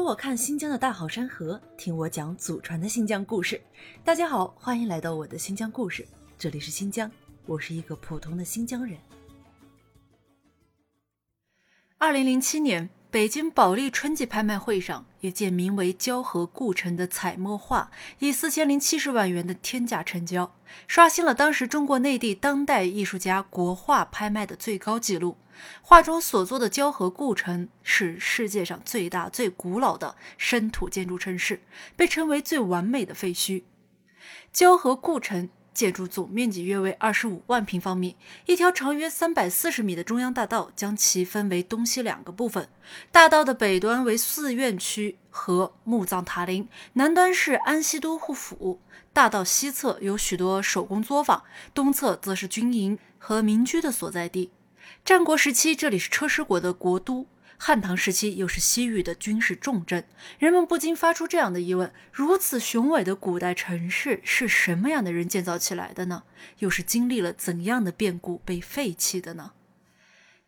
跟我看新疆的大好山河，听我讲祖传的新疆故事。大家好，欢迎来到我的新疆故事，这里是新疆，我是一个普通的新疆人。二零零七年，北京保利春季拍卖会上，一件名为《胶河故城》的彩墨画，以四千零七十万元的天价成交，刷新了当时中国内地当代艺术家国画拍卖的最高纪录。画中所作的胶河故城是世界上最大、最古老的生土建筑城市，被称为最完美的废墟。胶河故城 建筑总面积约为二十五万平方米，一条长约三百四十米的中央大道将其分为东西两个部分。大道的北端为寺院区和墓葬塔林，南端是安西都护府。大道西侧有许多手工作坊，东侧则是军营和民居的所在地。战国时期，这里是车师国的国都；汉唐时期，又是西域的军事重镇。人们不禁发出这样的疑问：如此雄伟的古代城市，是什么样的人建造起来的呢？又是经历了怎样的变故被废弃的呢？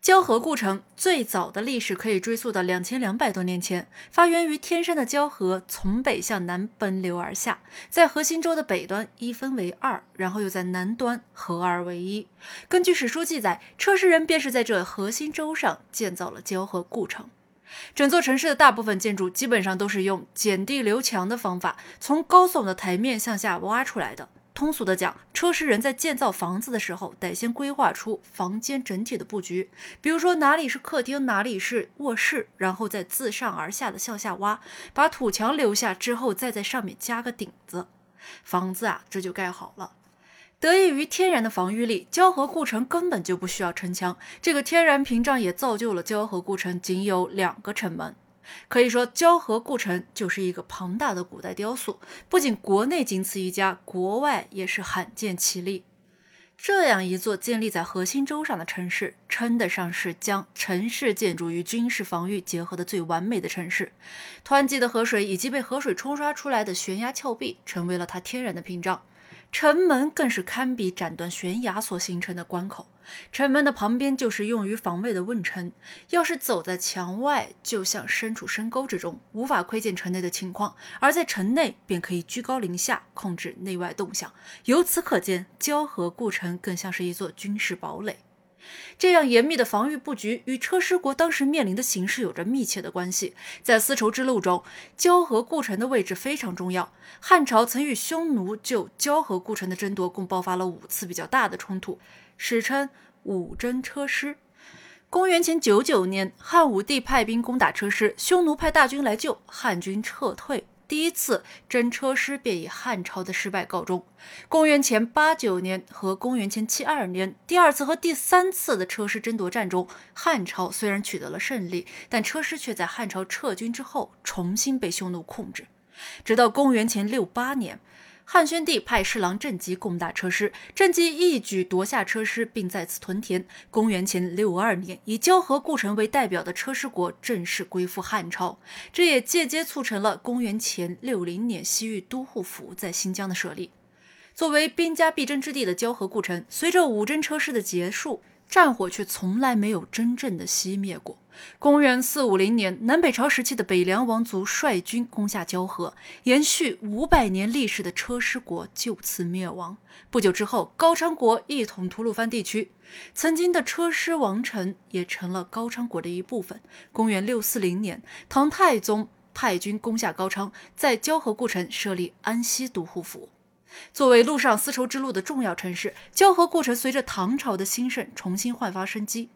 交河故城最早的历史可以追溯到两千两百多年前，发源于天山的交河从北向南奔流而下，在河心洲的北端一分为二，然后又在南端合二为一。根据史书记载，车师人便是在这河心洲上建造了交河故城。整座城市的大部分建筑基本上都是用剪地留墙的方法，从高耸的台面向下挖出来的。通俗的讲，车师人在建造房子的时候，得先规划出房间整体的布局，比如说哪里是客厅，哪里是卧室，然后再自上而下的向下挖，把土墙留下之后，再在上面加个顶子，房子啊这就盖好了。得益于天然的防御力，胶河故城根本就不需要城墙，这个天然屏障也造就了胶河故城仅有两个城门。可以说，交河故城就是一个庞大的古代雕塑，不仅国内仅此一家，国外也是罕见其例。这样一座建立在河心洲上的城市，称得上是将城市建筑与军事防御结合的最完美的城市。湍急的河水以及被河水冲刷出来的悬崖峭壁，成为了它天然的屏障。城门更是堪比斩断悬崖所形成的关口，城门的旁边就是用于防卫的瓮城。要是走在墙外，就像身处深沟之中，无法窥见城内的情况；而在城内，便可以居高临下控制内外动向。由此可见，交河故城更像是一座军事堡垒。这样严密的防御布局与车师国当时面临的形势有着密切的关系。在丝绸之路中，交河故城的位置非常重要。汉朝曾与匈奴就交河故城的争夺共爆发了五次比较大的冲突，史称五征车师。公元前九九年，汉武帝派兵攻打车师，匈奴派大军来救，汉军撤退。第一次真车师便以汉朝的失败告终。公元前八九年和公元前七二年，第二次和第三次的车师争夺战中，汉朝虽然取得了胜利，但车师却在汉朝撤军之后重新被匈奴控制。直到公元前六八年。汉宣帝派侍郎郑吉攻打车师，郑吉一举夺下车师，并在此屯田。公元前六二年，以交河故城为代表的车师国正式归附汉朝，这也间接促成了公元前六零年西域都护府在新疆的设立。作为兵家必争之地的交河故城，随着五征车师的结束。战火却从来没有真正的熄灭过。公元四五零年，南北朝时期的北凉王族率军攻下交河，延续五百年历史的车师国就此灭亡。不久之后，高昌国一统吐鲁番地区，曾经的车师王城也成了高昌国的一部分。公元六四零年，唐太宗派军攻下高昌，在交河故城设立安西都护府。作为陆上丝绸之路的重要城市，交河故城随着唐朝的兴盛重新焕发生机。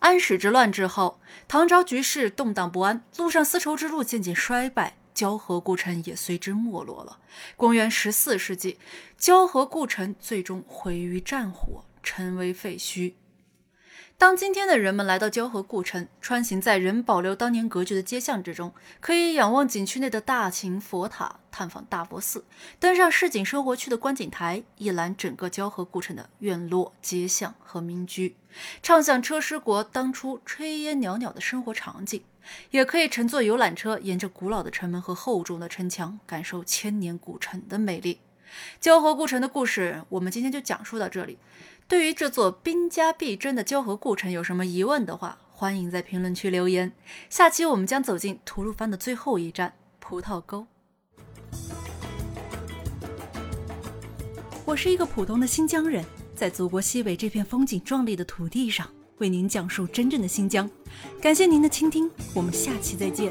安史之乱之后，唐朝局势动荡不安，陆上丝绸之路渐渐衰败，交河故城也随之没落了。公元十四世纪，交河故城最终毁于战火，成为废墟。当今天的人们来到交河故城，穿行在仍保留当年格局的街巷之中，可以仰望景区内的大秦佛塔，探访大佛寺，登上市井生活区的观景台，一览整个交河故城的院落、街巷和民居，畅想车师国当初炊烟袅袅的生活场景；也可以乘坐游览车，沿着古老的城门和厚重的城墙，感受千年古城的美丽。交河故城的故事，我们今天就讲述到这里。对于这座兵家必争的交河故城有什么疑问的话，欢迎在评论区留言。下期我们将走进吐鲁番的最后一站——葡萄沟。我是一个普通的新疆人，在祖国西北这片风景壮丽的土地上，为您讲述真正的新疆。感谢您的倾听，我们下期再见。